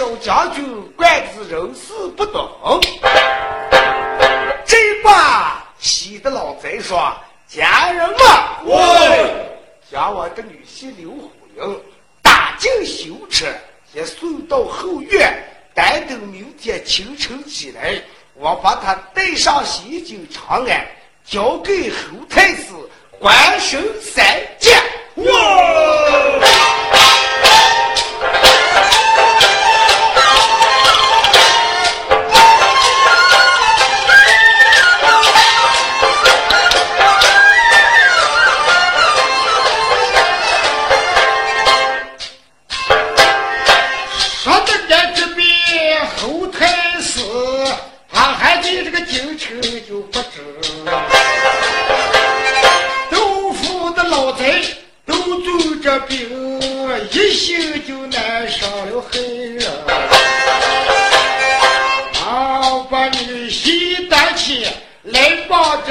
小将军，官职人事不懂。这把喜的老贼说，家人们，将我的女婿刘虎英打进囚车，先送到后院，待等明天清晨起来，我把他带上西京长安，交给侯太子官升三界。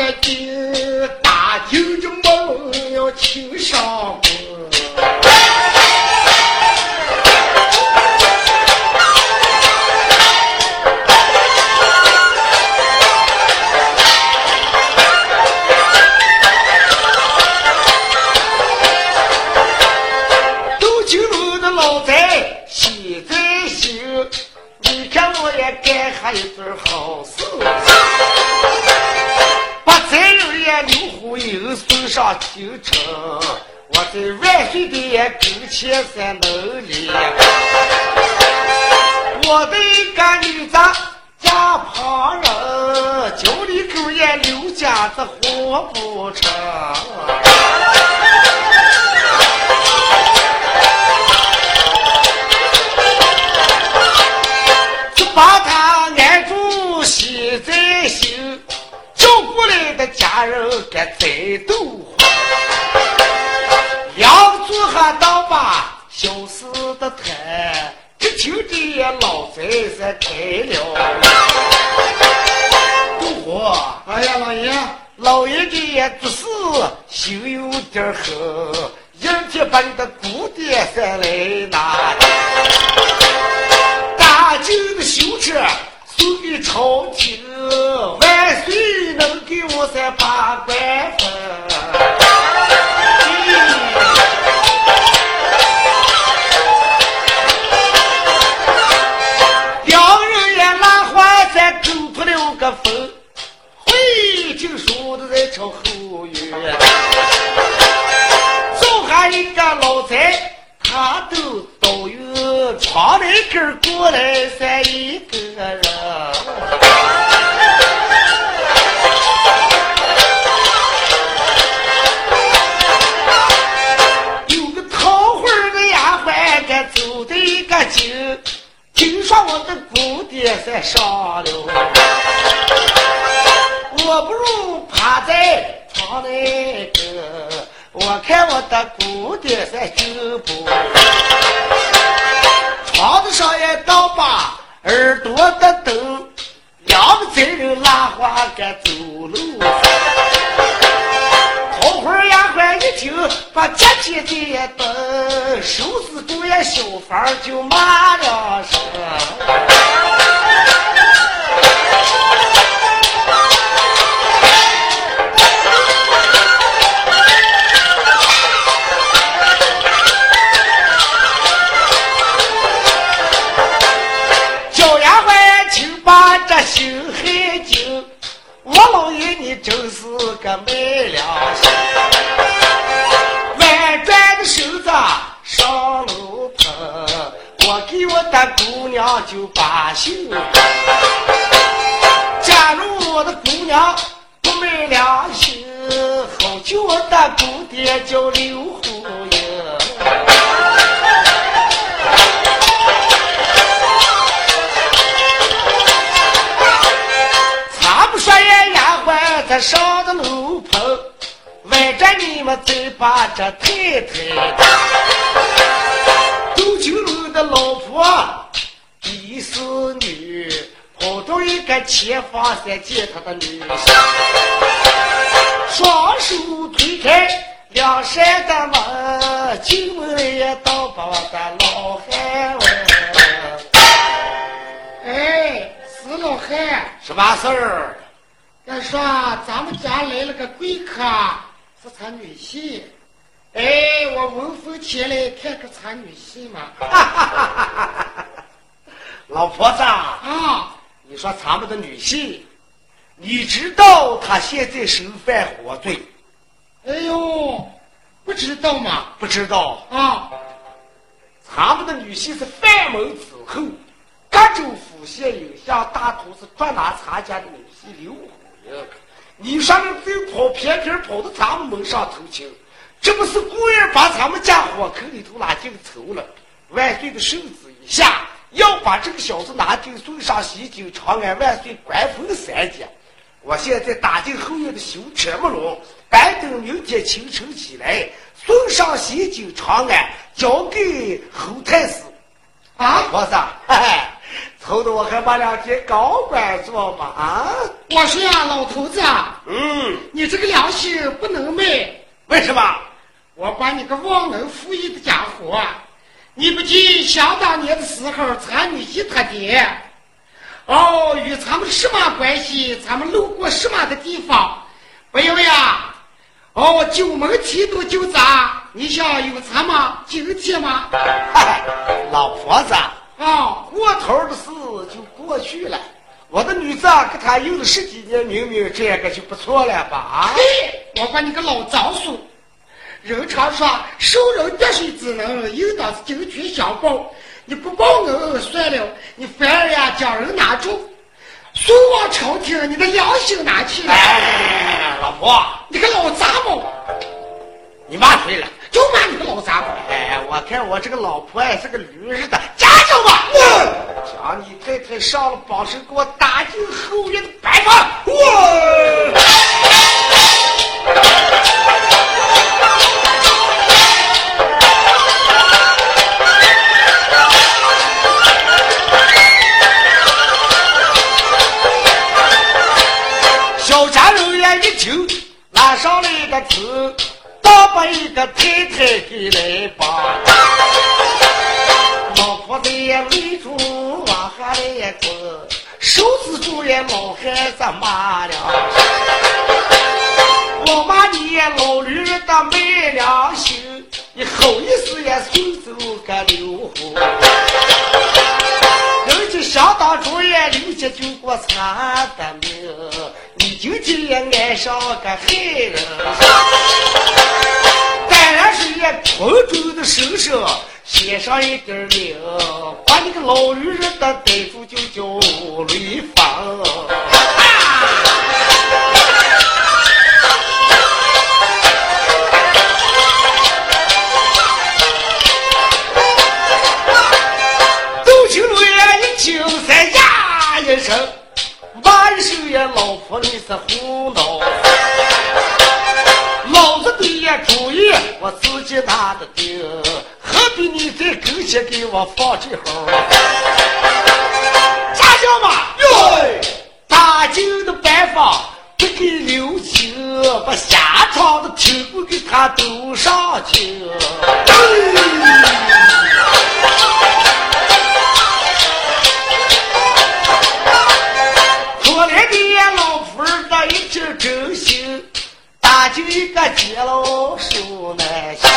like you. 不成。就把他按住写在心，叫过来的家人该再斗。这太太。斗酒楼的老婆第四女，跑到一个前方山见他的女婿，双手推开两扇的门，进门也当把我的老汉问。哎，死老汉，什么事儿？俺说咱们家来了个贵客，是他女婿。哎，我闻风前来看看咱女婿嘛。老婆子，啊，你说咱们的女婿，你知道他现在身犯何罪？哎呦，不知道嘛？不知道。啊，咱们的女婿是范门子后，各州府县有向大同是专拿咱家的女婿刘虎英。你说那贼跑偏偏跑到咱们门上偷情，这不是故意把咱们家火坑里头拉进抽了？万岁的圣旨一下，要把这个小子拿进送上西京长安万岁官封三阶。我现在打进后院的修车木笼，板等明天清晨起来送上西京长安，交给侯太师。啊，婆子，嘿嘿，凑的我还把两天高官做嘛啊？我说呀，老头子，嗯，你这个良心不能卖。为什么？我把你个忘恩负义的家伙，你不记想当年的时候，咱女婿他爹，哦，与咱们什么关系？咱们路过什么的地方？不要呀！哦，九门提督就砸，你想有咱们今天吗？嘿嘿，老婆子，啊，过头的事就过去了。我的女子啊跟他有了十几年明明，这个就不错了吧？啊，嘿，我把你个老糟叔！人常说受人滴水之恩，应当是金泉相报。你不报恩算了，你反而呀将人拿住，送往朝廷，你的良心哪去了？哎，老婆，你个老杂毛，你骂谁了？就骂你个老杂毛！哎，我看我这个老婆哎是个驴似的，站住吧！将你太太上了绑绳，给我打进后院的白房。我。个词，倒把一个太太给来绑。老婆子也泪珠往下来滚，手指住也老汉子骂了。我骂你老驴的没良心，你好意思也送走个刘虎？人家想当初也留下救过咱的命，你今天也爱上个害人。当然是也空中的手上写上一点名，把那个老女人的逮住就叫雷锋。呀，老婆你是胡闹。老子的呀主意我自己拿的定，何必你在跟前给我放这号？家教嘛，哟，大舅的办法不给留情，把下场的全部给他都上去。可就一个接老手难下。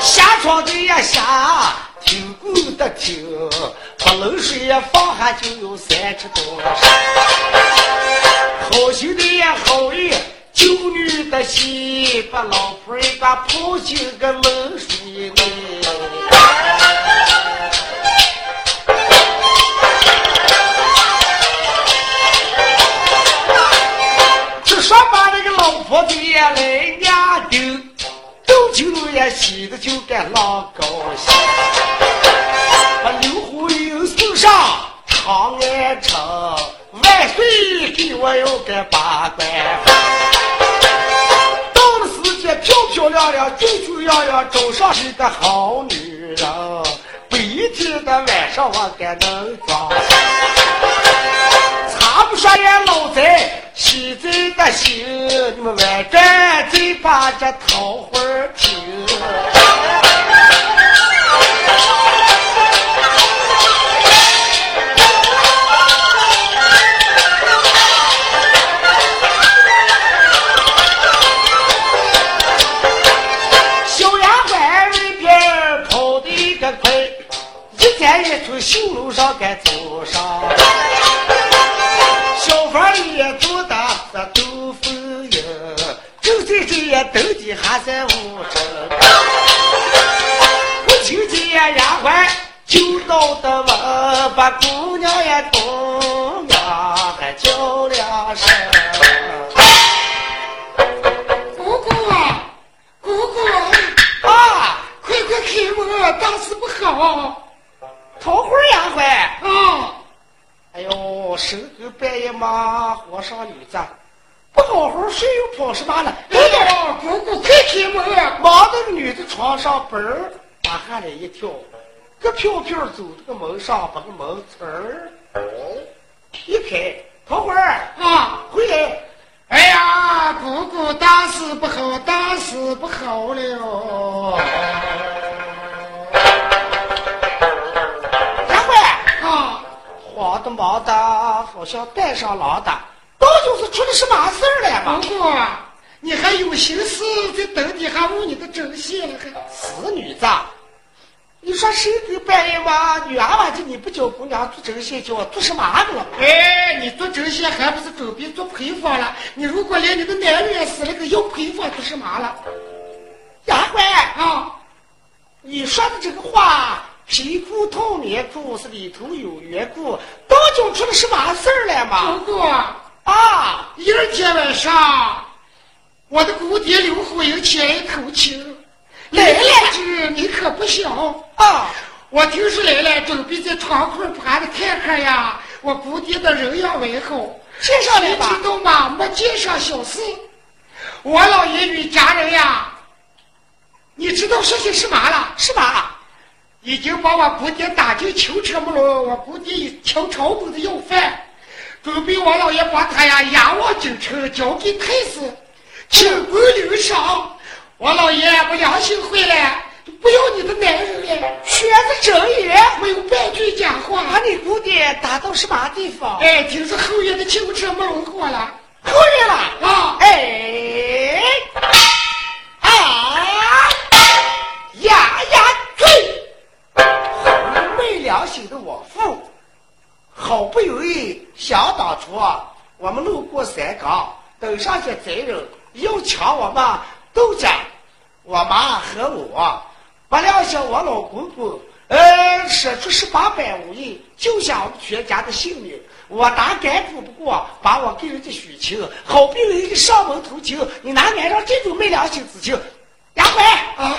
下床的也下，听鼓的听，把冷水也放下就有三尺多。好心的呀好意，救女的心，把老婆儿一把泡进个冷水里。早，上是个好女人。白天的晚上我还能装。查不刷也老贼，西贼的心，你们外干贼把这桃花听。把姑娘也同样还叫两声。姑姑啊，姑姑，啊，快快开门，大事不好桃花丫鬟。啊！哎呦，深更半夜嘛，火上女子不好好睡又跑什么了？哎呀，姑姑快开门！忙的女的床上，嘣儿把下来一跳，个飘飘走这个门上，把个门呲儿一开，桃花儿啊！回来，哎呀，姑姑大事不好，大事不好了！丫鬟啊，慌的忙的，好像带上狼的，到底是出了什么事儿了嘛？姑姑，你还有心思在等底下问你的针线了？还死女子，你说深更半夜嘛，女娃娃这你不叫姑娘做针线，叫我做什么去了？哎，你做针线还不是准备做配方了？你如果连你的男人也死了，个要配方做什么了？丫鬟。啊，你说的这个话，皮裤透棉裤是里头有缘故，到底出了什么事儿了嘛？姑姑，啊，一二天晚上，我的姑爹刘虎英前来投亲，来了是你可不小。啊，我听说来了，准备在床铺爬的看看呀。我姑爹的人样问候，介绍来吧谁知道嘛？没介绍小事。我老爷与家人呀，你知道说些什么了？是吧？已经把我姑爹打进囚车木了。我姑爹一听朝中的要饭，准备我老爷把他呀押往京城，交给太师，清官领赏。我老爷不良心回来，不要你的男人了，学子正言，没有半句假话。把你姑爹打到什么地方？哎，听说后院的囚车没人过了后院了。啊！哎，啊，呀呀对，好没良心的我父，好不容易想当初啊，我们路过三岗，等上些贼人要抢我们豆家，我妈和我，我料想我老公公，呃，使出十八般武艺，救下我们全家的性命。我哪敢赌不过，把我给人家许情，好不容易上门投亲，你哪敢让这种没良心之情？丫鬟啊，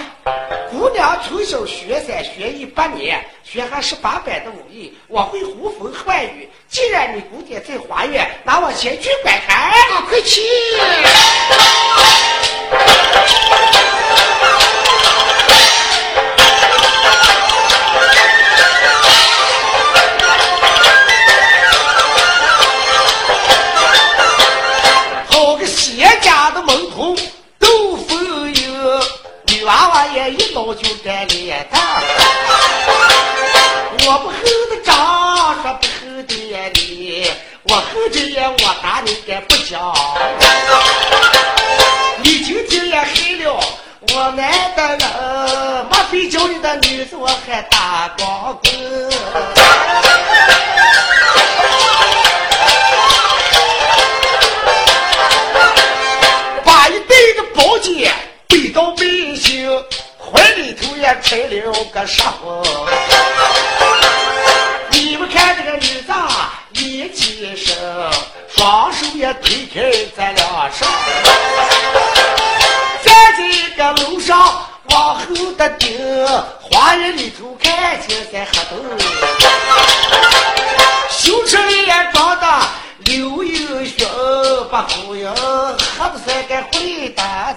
姑娘从小学三学艺八年，学还十八般的武艺，我会呼风唤雨。既然你姑爹在花园，那我先去观看。啊，快去！就该脸蛋。我不厚的张，说不厚的你，我厚着也我打你该不讲。你今天也黑了我男的人，没非叫你的女子我还打光棍？也揣了个沙包。你们看这个女子一起身，双手也推开咱俩手，站在个楼上往后的顶，花园里头看见在黑灯，修车也装的刘英雄，把红英喝的三个狐狸蛋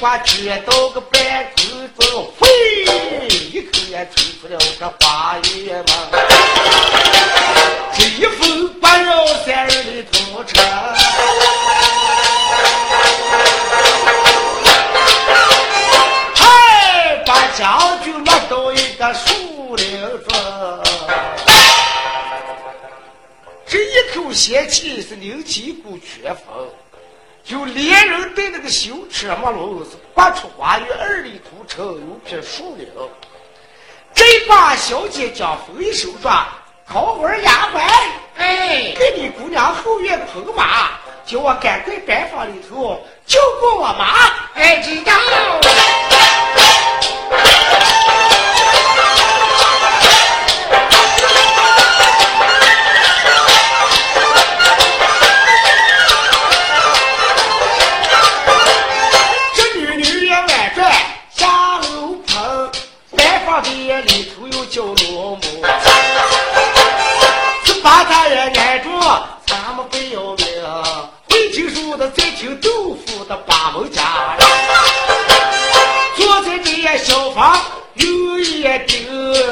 门一关，撅到个半空中，嘿一口也吹出了个花园门。这一封关绕三人的土车。嗨，把将军落到一个树林中，这一口邪气是灵气一股旋风，就连人带那个修车马路是刮出花园二里土城有片树林。这把小姐将风一手抓，桃花丫鬟，哎，给你姑娘后院捧马，叫我赶快班房里头救过我妈。哎，知道。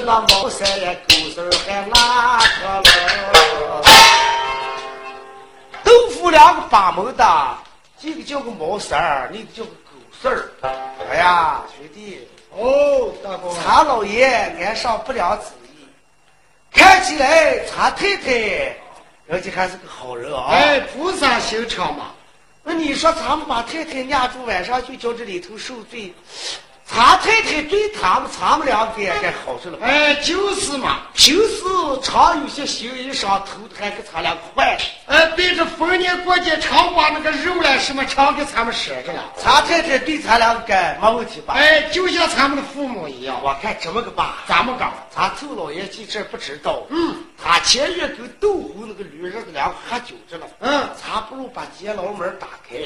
那毛衫呀，狗丝儿还拉着了。豆腐两个八门的，这个叫个毛三儿，那个叫个狗丝儿。哎呀，兄弟，哦，大哥，查老爷安上不良旨意，看起来查太太人家还是个好人啊。哎，菩萨心肠嘛。那你说咱们把太太压住，晚上就叫这里头受罪，查太太对他们，咱们两个也该好着了吧？哎，就是嘛。平时常有些行医上头，还给咱俩坏了。哎，对着逢年过节常把那个肉来什么常给咱们舍着了。查太太对咱两个该没问题吧？哎，就像咱们的父母一样。我看这么个吧，咱们搞。咱周老爷记这不知道，嗯，他前月跟豆腐那个女人两个喝酒着了，嗯咱不如把监牢门打开，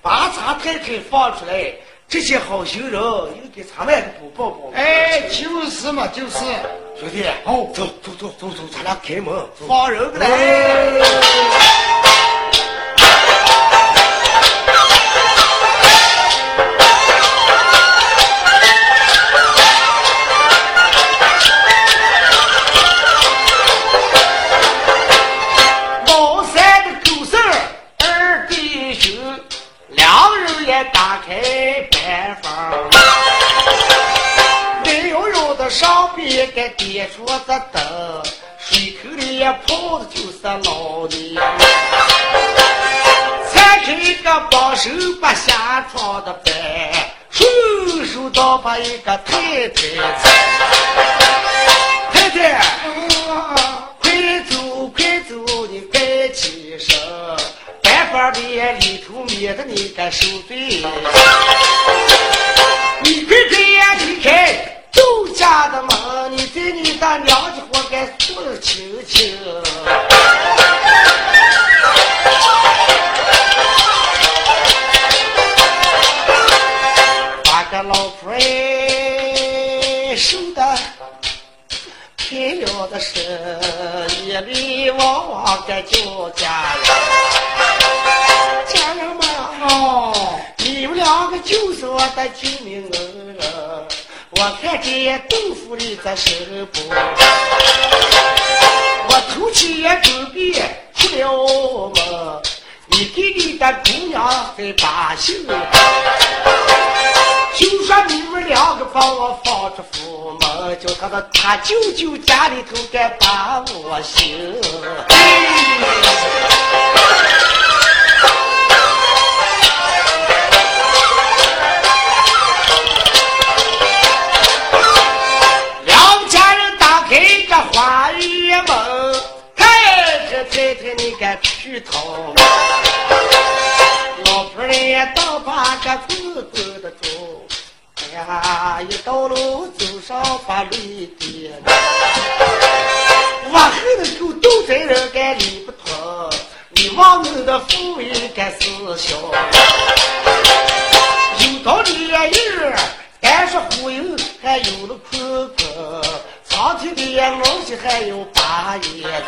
把咱太太放出来，这些好心人又给咱们也补报报。哎，就是嘛，就是。兄弟，哦走走走走走，咱俩开门放人个来。点着个灯，水口里泡的就是老娘。才开个帮手把下床的搬，顺手倒把一个太太太太，快走快走，你该起身，办法的里头免得你该受罪。你快点该说清清。把个老婆哎守的偏要的是夜里往往该叫家人，家人们啊，你们两个就是我的救命恩人。我看见豆腐里在手不，我偷起也准备出了门。你给你的姑娘在把心，就说你们两个把我放出府门，叫他的他舅舅家里头该把我行。敢去偷？老婆人倒把个子走的走，哎呀，一到路走上把泪滴。往后的狗都在人干理不通，你往后的富贵该是小。有道理呀，有，但是忽悠还有了困困。上天的东西还有八眼，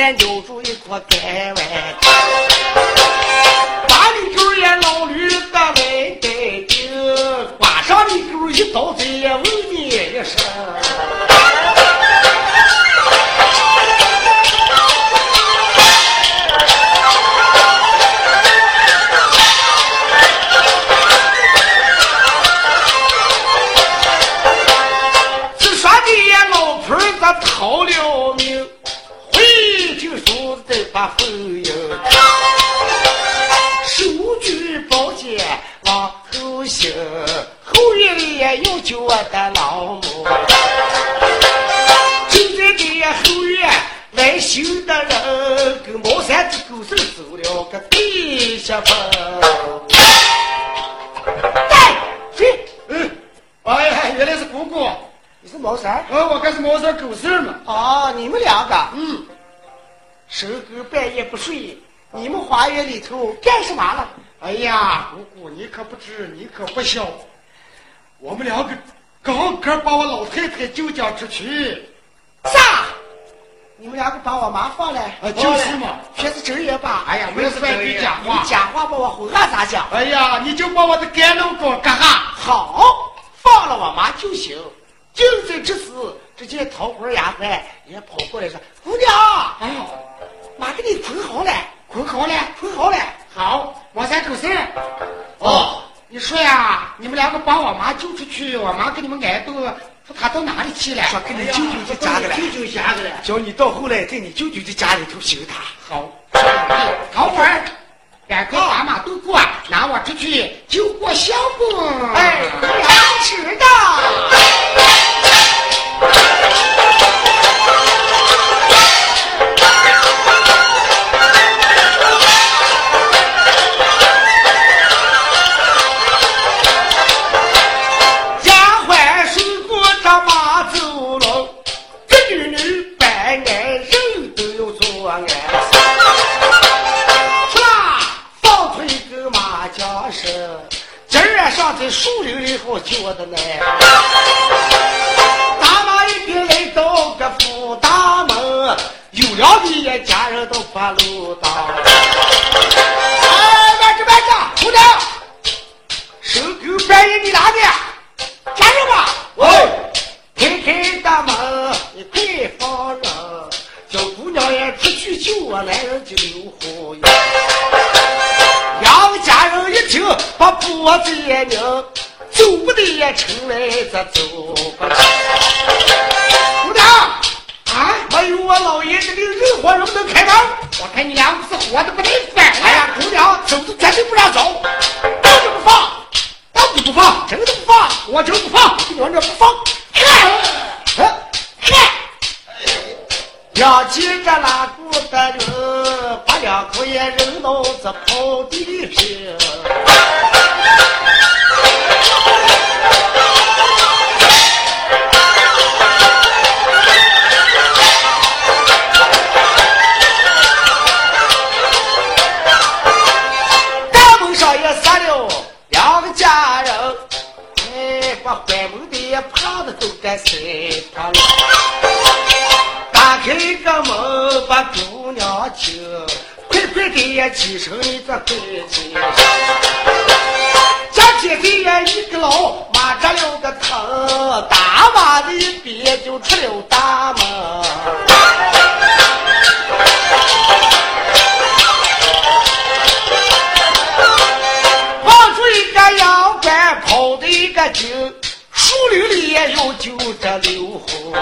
还他妈还咬住一颗干丸，把你狗也老驴的来带顶，挂上你狗一刀子也问你一声。手举宝剑往后行，后院里有救我的老母。就在这后院来修的人，跟茅山之狗手走了个地下坟。在，谁？嗯，哎呀，原来是姑姑。你是毛三？哦，我该是毛三狗剩嘛。哦，你们两个，嗯，守哥半夜不睡，你们花园里头干什么了？哎呀，姑姑，你可不知，你可不晓，我们两个刚刚把我老太太救家出去。啥？你们两个把我妈放了？啊，就是嘛，全是真言吧？哎呀，没是半句假话。你假话把我哄俺咋讲？哎呀，你就把我的干老公干哈？好，放了我妈就行。就在这时，只见桃花丫鬟也跑过来说：“姑娘，哎，妈给你捆好了，捆好了，捆好了。好，王三狗事哦，你说呀，你们两个把我妈救出去，我妈给你们挨揍，说她到哪里去了？说给你舅舅家的了，舅舅家里了，叫你到后来在你舅舅的家里头寻她。好，桃花，赶快把马渡过，拿我出去救过相公。哎，要吃的。在树林里头叫的呢，大马一兵来到个府大门，有了的一家人都把路当。哎，慢着慢着，姑娘，守狗半夜你哪里？家人们，喂，开开大门，你快放人，叫姑娘也出去救我男人就刘虎杨把脖子一拧，走不得也成来这走不成。姑娘，啊，没有我老爷这个人活人能开门。我看你两个是活的不得饭哎呀，姑娘，走都绝对不让走，到底不放，到底不放，真的不放，我就不放，你往这不放。看，看，要记着那股的人，把两口也扔到这跑地平。快快的起身你这快起身。家姐姐呀一个老，马扎了个疼，大马的一边就出了大门。放出一个羊倌，跑的一个精，树林里也有就这刘红。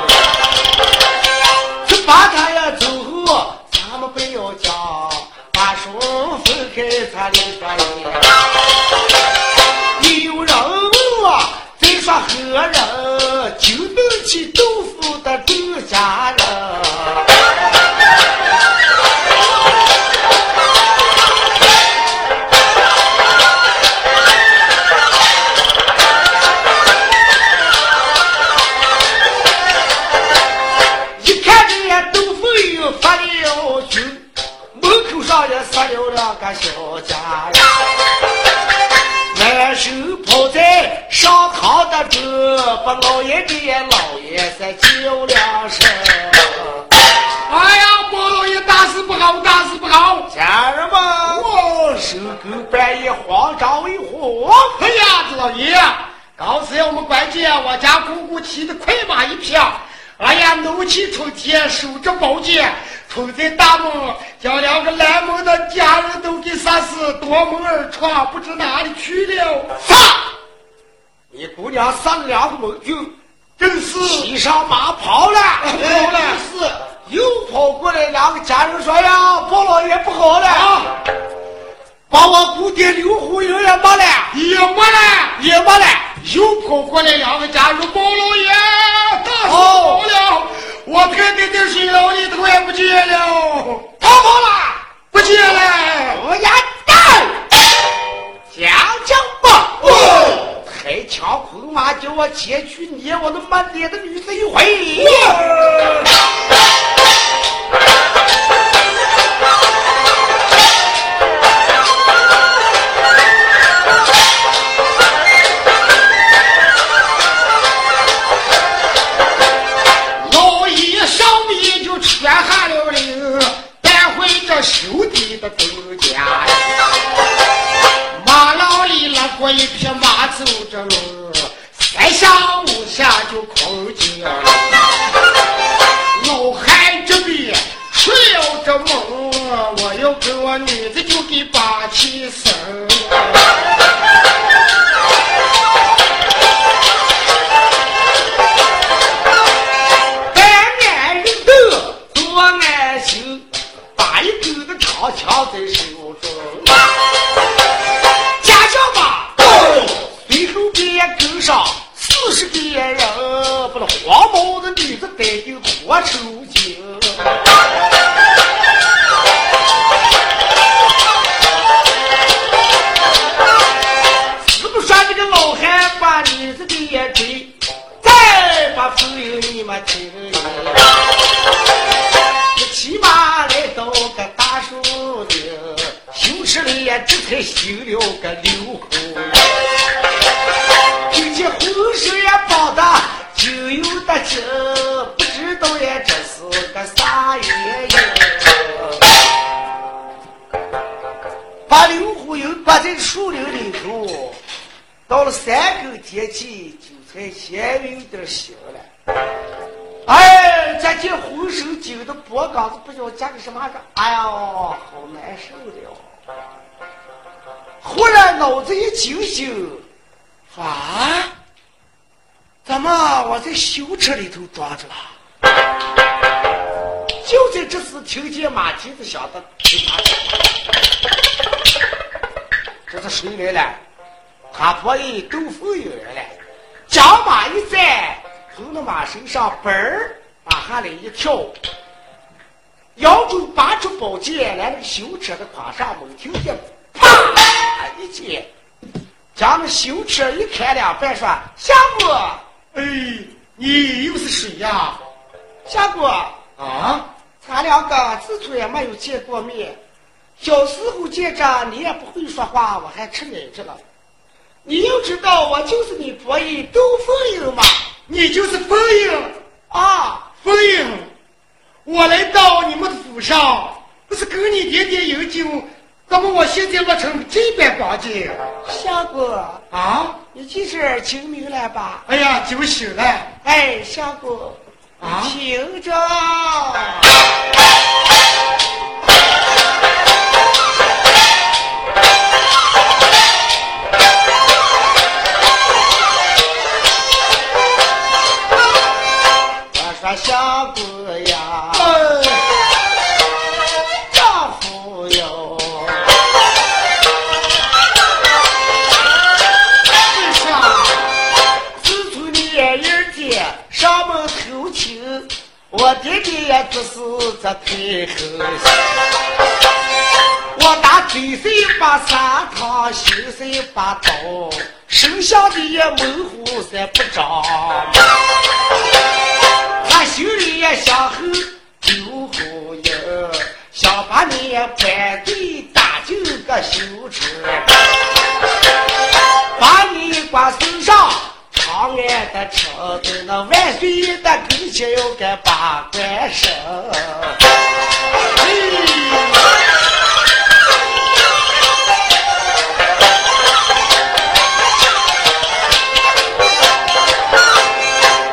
冲在大门，将两个拦门的家人都给杀死，夺门而闯，不知哪里去了。杀！你姑娘上了两个门就，真是骑上马跑了，跑了是。又跑过来两个家人说呀，包老爷不好了，啊，把我姑爹刘虎英也没了，也没了，也没了。又跑过来两个家人，包老爷，大事哦不好了，我太太在水牢里头也不见了，逃跑了，不见了。我呀蛋，讲讲吧。哦，开枪捆马，叫我前去撵我那满脸的女子一回。不知道加个什么个，哎呀，好难受的哟。忽然脑子一清醒，啊？怎么我在修车里头装着了？就在这时，听见马蹄子响的噼啪响。这是谁来了？他婆姨豆腐有人了。将马一站，从那马身上嘣儿把下来一跳，腰中拔出宝剑来，那个修车的胯上猛听见啪一剑，将那修车一砍两半，说：“相公，哎，你又是谁呀？相公啊，咱两个自从也没有见过面，小时候见着你也不会说话，我还吃奶着了。你又知道我就是你伯爷窦凤英嘛？你就是凤英啊，凤英，我来到你们的府上，不是跟你点点饮酒，怎么我现在落成这般光景？相公啊，你这是清明了吧？哎呀，酒醒了。哎，相公，啊听着。是这退后些。我打嘴碎把三堂，心碎把刀，手下的也模糊些不着。他心里也想后丢后影，想把你搬对打进个修车，把你挂身上。长安的车在那万岁爷的跟前要该把关生。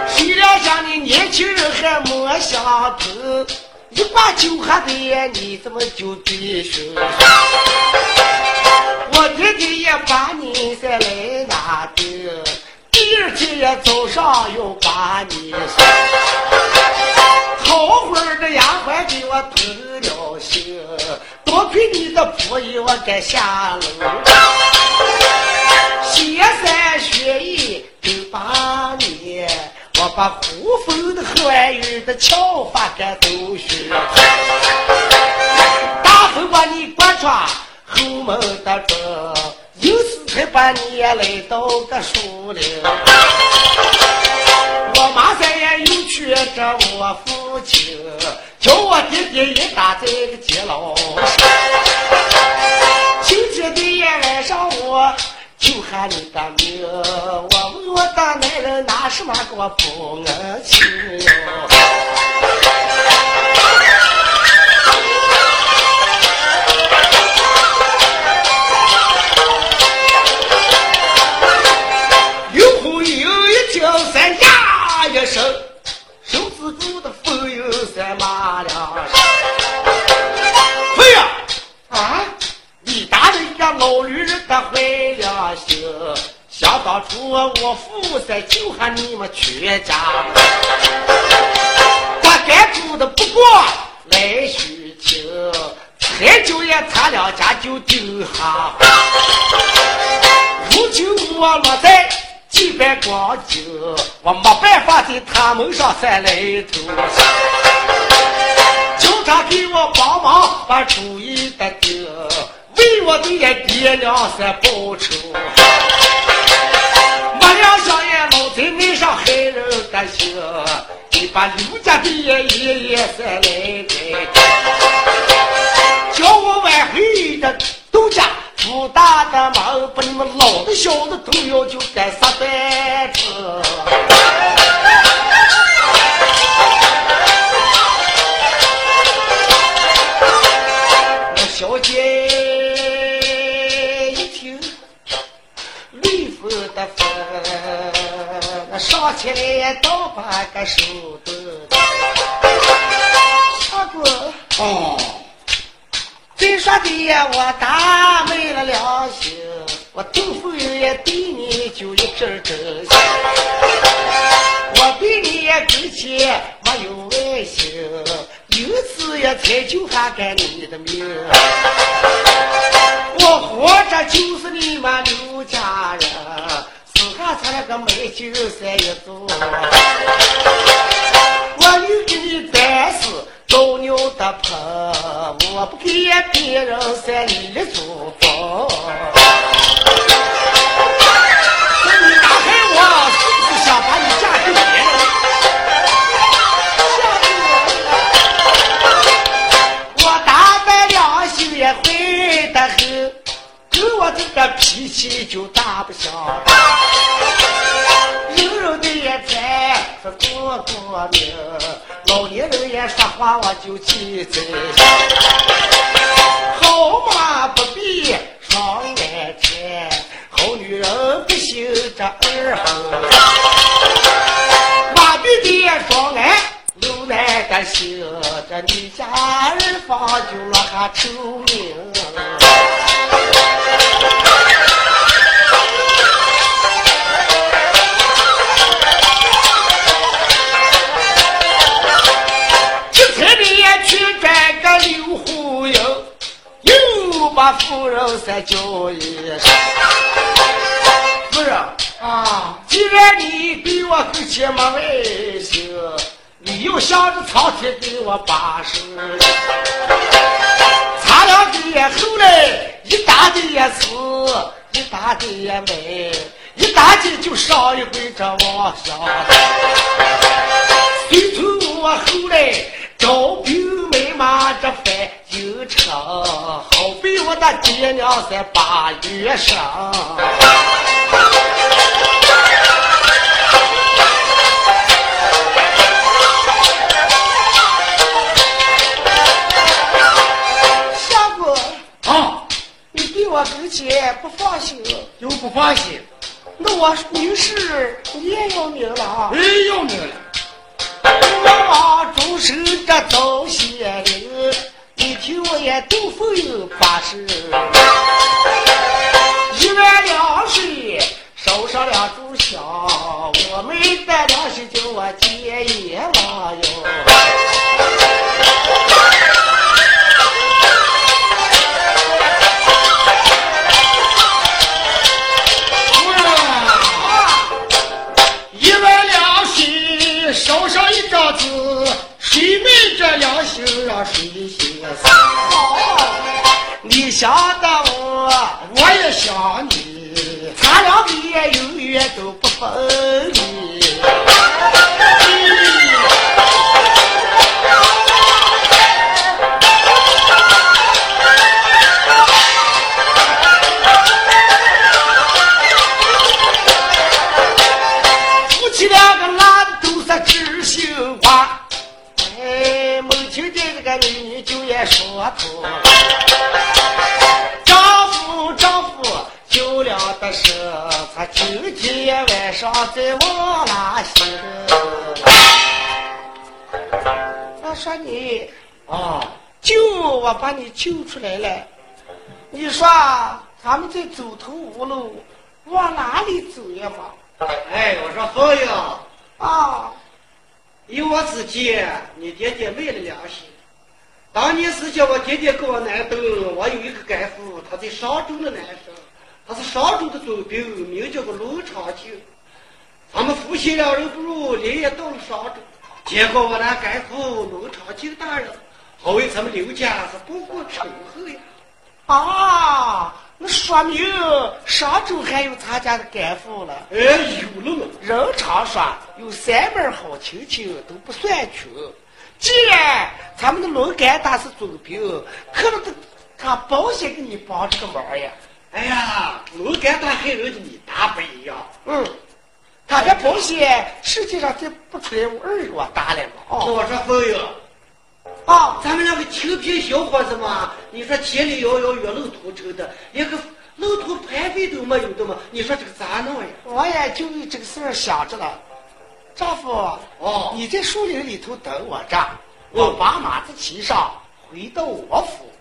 谁料想你年轻人还没想透，一把酒喝的你怎么就对手？我弟弟也把你再来拿的，今儿早上又把你送。好会儿的丫鬟给我通了信，多亏你的仆役我该下楼。雪山雪意都把你，我把呼风的唤雨的俏法给都学。大风把你刮穿后门的正，有时才把你来到个树林。我妈三也又去着我父亲，叫我爹爹也打在个监牢上。今天的也来上我就喊你的名，我问我的男人拿什么给我报恩情？哎呀！啊，你打人家老女人的坏良心！想当初我父在救下你们全家，我该住的不过来许情，才就也咱两家就丢下。如今我落在几百光景，我没办法在他们上三来头。他给我帮忙把主意的定，为我的也爹娘三报仇。没料想也老贼爱上害人的心，你把刘家的爷爷爷三来的，叫我挽回这杜家福大的门，把你们老的小的都要就该杀败子。那上前来倒把个手的。相公，哦，再说的呀，我大没了良心，我豆腐也对你就一阵阵心，我对你也跟前没有爱心，有次也才就还改你的命。我活着就是你们刘家人，死下才了个美酒三一盅。我有给你担死斗牛的盆，我不给别人三里的夫人再叫一声。夫人啊，既然你对我跟前没爱心，你又想着苍天给我把事，咱俩的也后来一打的也死，一打的也没，一打的就上一回这王香。爹娘在八月生。相公，啊，你对我跟前不放心，又不放心，那我女士你也要命了啊！哎，要命了！我往终身这早些灵，你听我也都否有八十，一碗凉水烧上两炷香，我没带良心叫我结阎远 在往哪行。我说你啊，救我把你救出来了，你说咱们这走投无路，往哪里走呀嘛？哎，我说好呀，啊，以我自己，你爹爹没了良心。当年是叫我爹爹给我南登，我有一个干父，他在商州的男生，他是商州的总兵，名叫个卢长庆。咱们夫妻两人不如连夜到了商州，结果我那干父卢长庆大人，好为咱们刘家是不顾仇恨呀。啊，那说明商州还有他家的干父了。哎，有了嘛？人常说有三门好亲戚都不算穷。既然咱们的龙干大是总兵，可能他他保险给你帮这个忙呀。哎呀，龙干大和人家你大不一样。嗯，他这保险实际上这不出来我二月大了嘛。哦，我说朋友。啊，咱们两个清贫小伙子嘛，你说千里遥遥远路同城的，连个路途排费都没有的嘛，你说这个咋弄呀？我也就为这个事儿想着了。丈夫，哦你在树林里头等我着，我把马子骑上回到我府，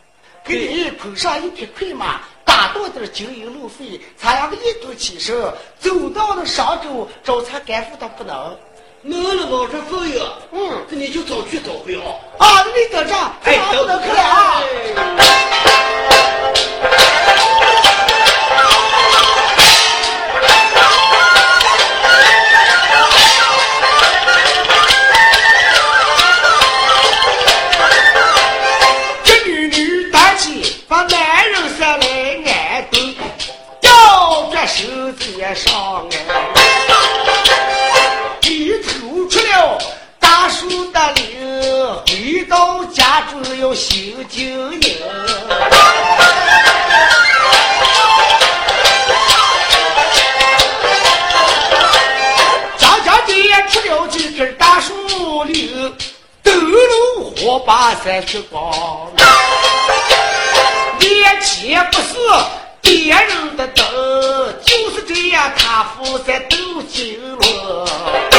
给你捧上一匹快马，打打多点经营路费，咱两个一同起身，走到了商州找他干父他不能。能了往这走呀？嗯，那你就早去早回啊。啊，你等着，哎，不能去了啊。中要心经营。张家爹出了几根大树林，灯笼火把三去光。眼前不是别人的灯，就是这样，他负在斗金轮。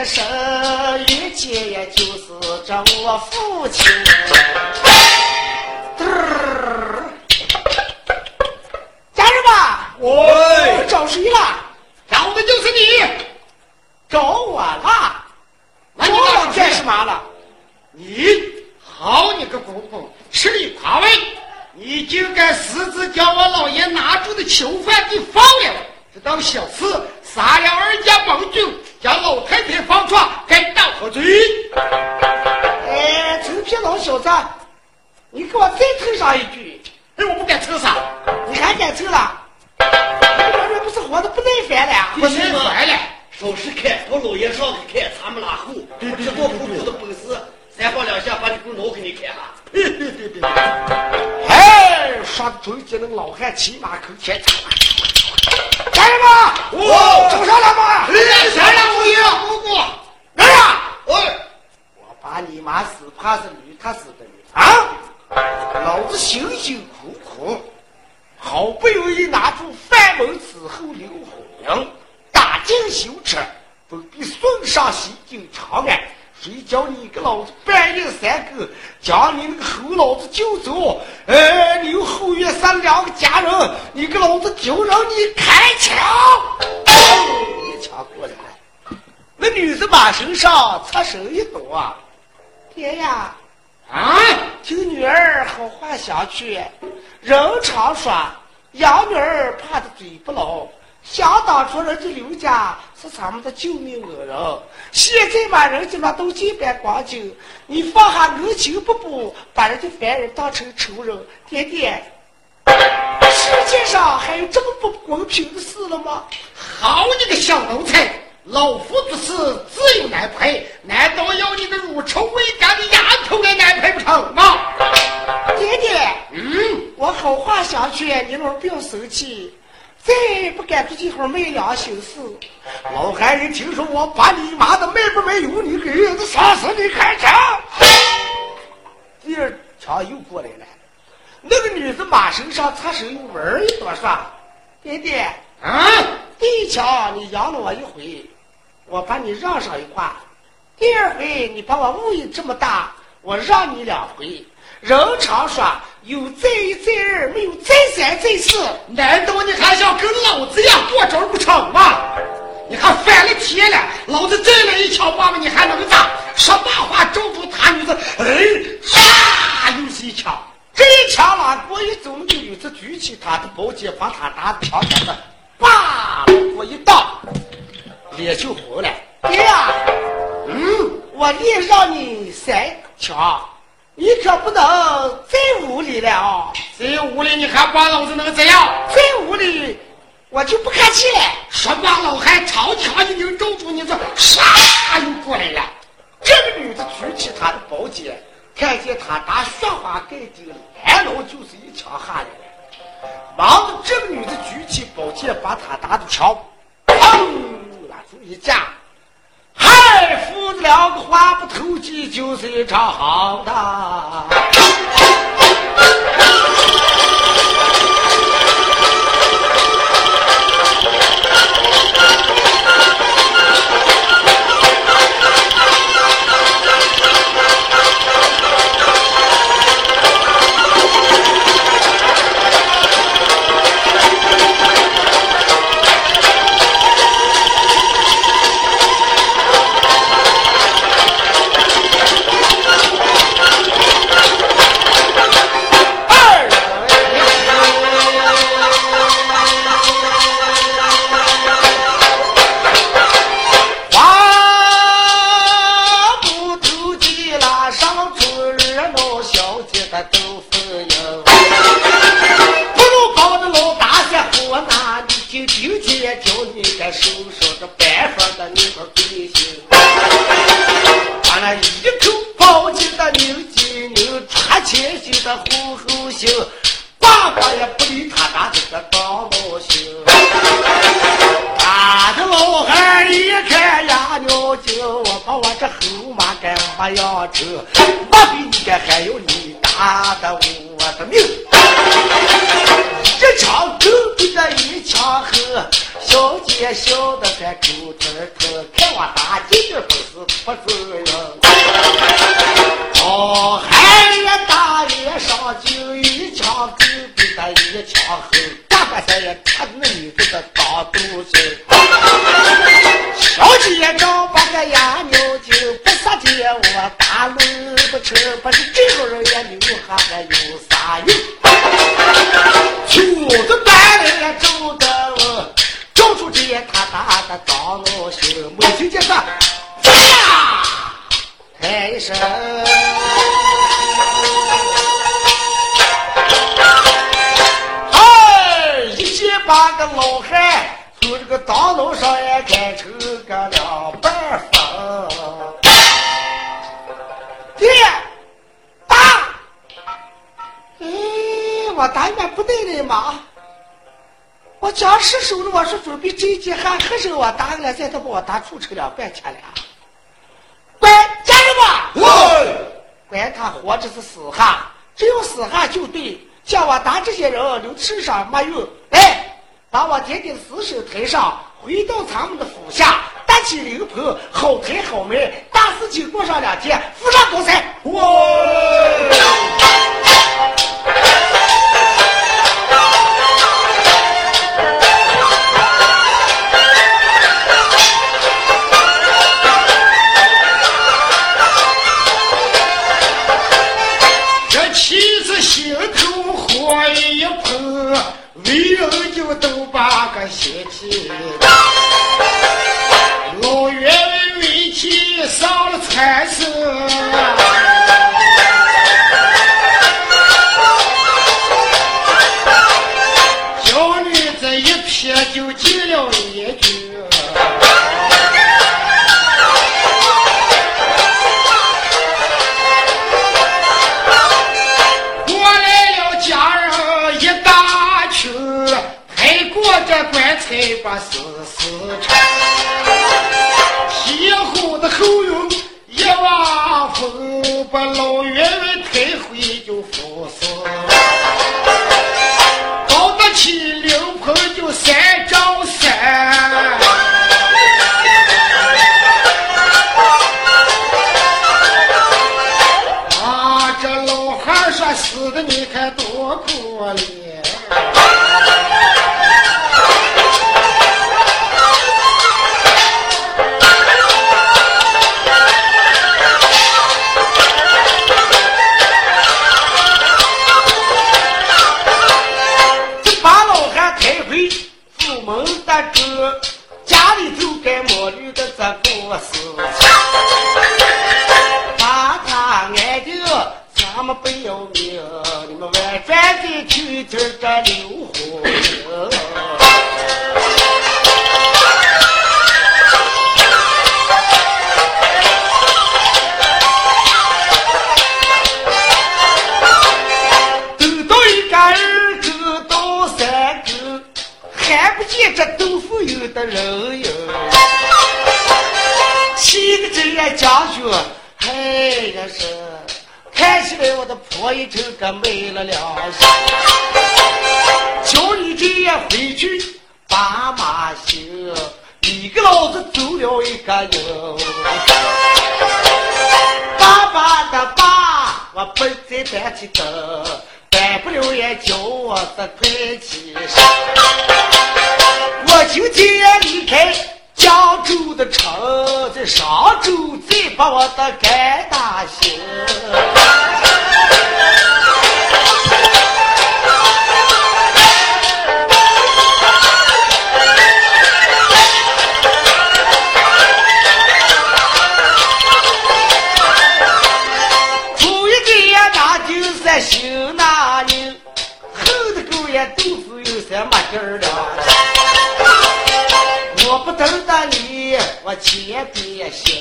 的声，一见也就是这我父亲。嘚 儿家人们，我找谁了？找的就是你，找我了。那你我干什么干什么了？你好你个公公，吃里扒外，你竟敢私自将我老爷拿住的囚犯给放了，这当小事杀了二家盟军，将老太太放出，该当何罪？哎，臭屁老小子，你给我再凑上一句，哎，我不敢抽啥，你还敢凑了？你这人不是活的不耐烦了呀？我心烦了。手势看我老爷上去看咱们拉后，我知道普普的本事，三棒两下把你给挠给你看哈。对对对对，哎，说中间那个老汉骑马口前，家人们，哇找上来吗？来谁了，五爷姑姑？来呀！哎，我把你妈死怕是女，他死的女啊！老子辛辛苦苦，好不容易拿出范门伺候刘洪明，打进修车，准备送上西京长安。谁叫你个老子半夜三更将你那个猴老子救走？哎，刘后院三两个家人，你个老子就让你开枪！一枪过来了。那女子马身上侧身一躲，啊，爹呀，啊，听女儿好话相劝。人常说，养女儿怕的嘴不牢。想当初人家刘家是咱们的救命恩人，现在嘛，人家嘛都这般光景，你放下恩情不补，把人家凡人当成仇人，爹爹，世界上还有这么不公平的事了吗？好你个小奴才！老夫做事自有难配，难道要你个乳臭未干的丫头来难配不成吗？爹爹，嗯，我好话想劝，你老不要生气。再不敢做这会儿昧良心事，老汉人听说我把你妈的卖不卖有你给人家杀死你开枪。第二枪又过来了，那个女子马身上擦手又玩一朵说：“爹爹，啊，第一枪你养了我一回，我把你让上一挂；第二回你把我误以这么大，我让你两回。人常说有再一再二，没有再三再四。难道你还想跟老子一样过招不成吗？你还翻了天了！老子再来一枪把你还能咋？说大话咒住他女子，哎，唰，又是一枪。这一枪拉过一走，那个女子举起她的宝剑，把他打的枪杆子，叭，我一挡，脸就红了。爹呀，嗯，我连让你三枪，你可不能再无理了啊！再无理你还把老子能怎样？再无理，我就不客气了。说罢，老汉长枪一拧，咒住你这，唰，又过来了。这个女子举起她的宝剑，看见他打雪花盖顶，来了就是一枪下来了。忙着这个女子举起宝剑，把他打的枪，砰，拉出一架。嗨，父子两个话不投机，就是一场好打。红后心爸爸也不理他他这个大老型。打的老汉一看呀尿急我把我这后妈给骂扬尘我比你还有你打的我的命。一枪狗比这一枪狠小姐笑的在珠珠儿疼看我大姐的本事不是人。好汉也打上就一枪狗给他一枪后，大把三爷他那女子的当肚子。小姐刚八个牙牛就不杀爹，我打路不成，把是这个人也牛下还有啥用？秋子搬来走的了，叫出这他打的脏老兄，没听见他，呀，喊一声。八个老汉从这个当楼上也赶成个两半分。爹，打，哎，我打了不对的嘛。我将是手着，我说准备这一节还喝我打的了，再他把我打出去两半钱了。管家人吧，乖他活着是死汉，只有死汉就对。像我打这些人，留身上没用。来、哎。把我爹爹死守台上，回到咱们的府下，搭起灵棚，好抬好埋，大事情过上两天，富上发财。哇！是走了一个人。爸爸的爸，我不再担起灯，担不了也叫我这快起身。我今天离开江州的城，在上州再把我的肝大心。我前边行，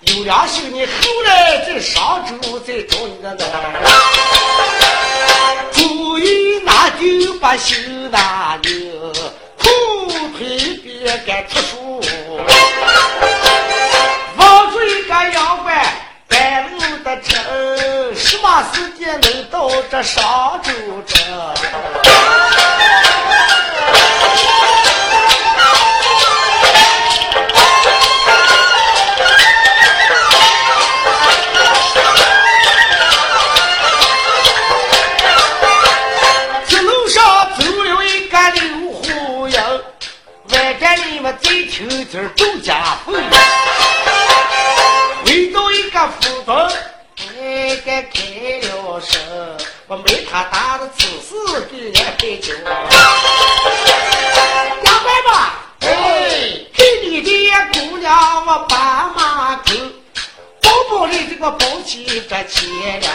有良心你后来在上周再找你的男儿。初一那就把新拿牛，裤腿别该出书。望住一个阳关，半路的城，什么时间能到这上州城？该开了声，我没他大的此事给俺陪酒。杨官吧，哎，给你的姑娘我把马狗，包包里这个包起这钱两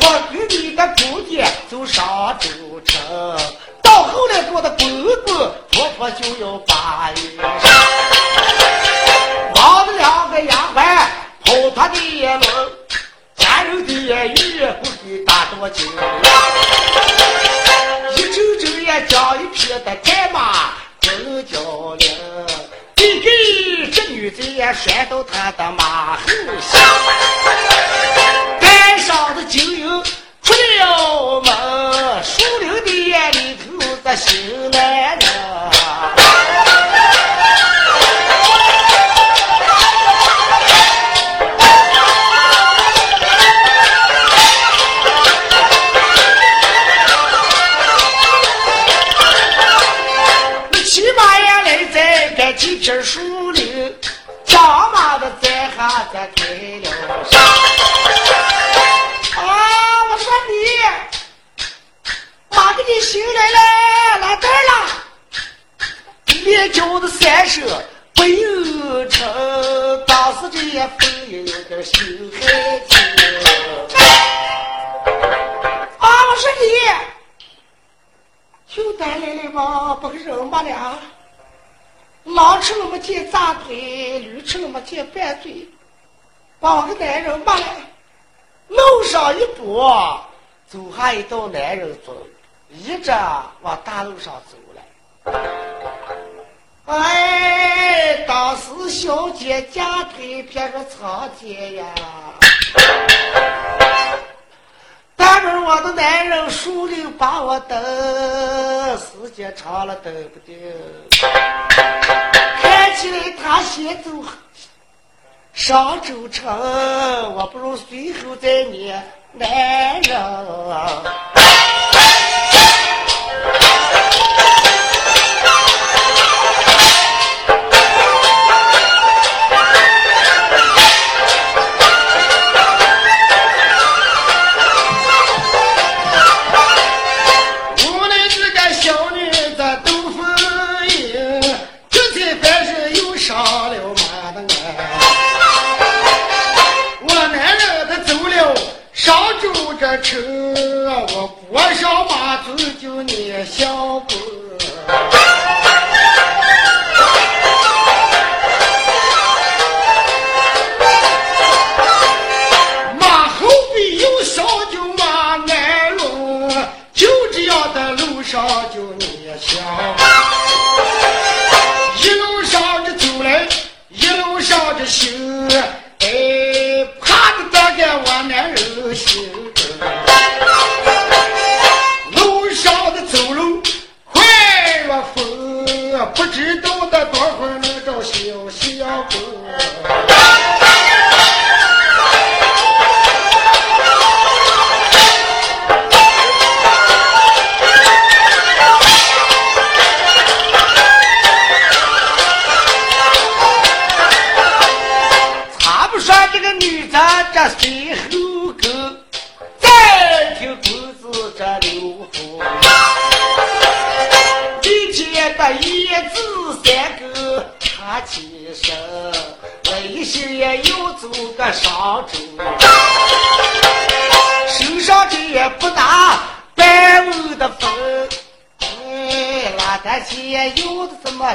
我跟你的姑爹走上州城，到后来我的公公婆婆就要把月给打多久，一周周也将一匹的战马真交领，递给这女子也拴到他的马。心害惊。啊！我说你，就带来了吗？不给人马了。狼吃了么见炸腿，驴吃了么见拌嘴，把我个男人骂了。路上一步，走下一道男人走，一直往大路上走来。哎，当时小姐夹腿别说长街呀，但是我的男人树林把我等，时间长了等不定。看起来他先走上州城，我不如随后再撵男人。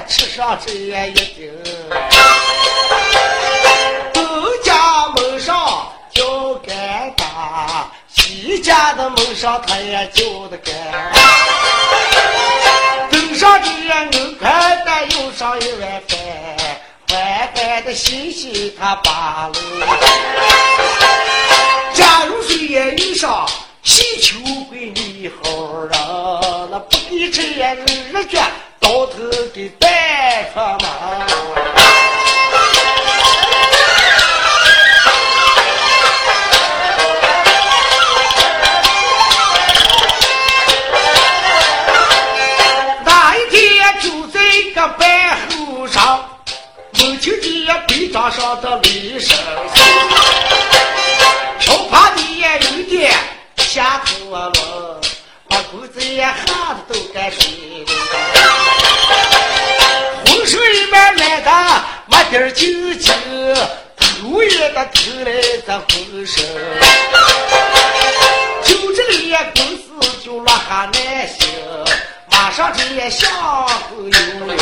吃上这一斤？东家门上叫干大，西家的门上他也叫的干。登上的硬块的又上一碗饭，碗饭的新鲜他扒了。假如谁也遇上喜求，那不给这也日卷到头的带得都该睡了。浑身一面来的没点儿劲劲，头也得头来这浑身，就这里公司就落下难行。马上这也向后有了，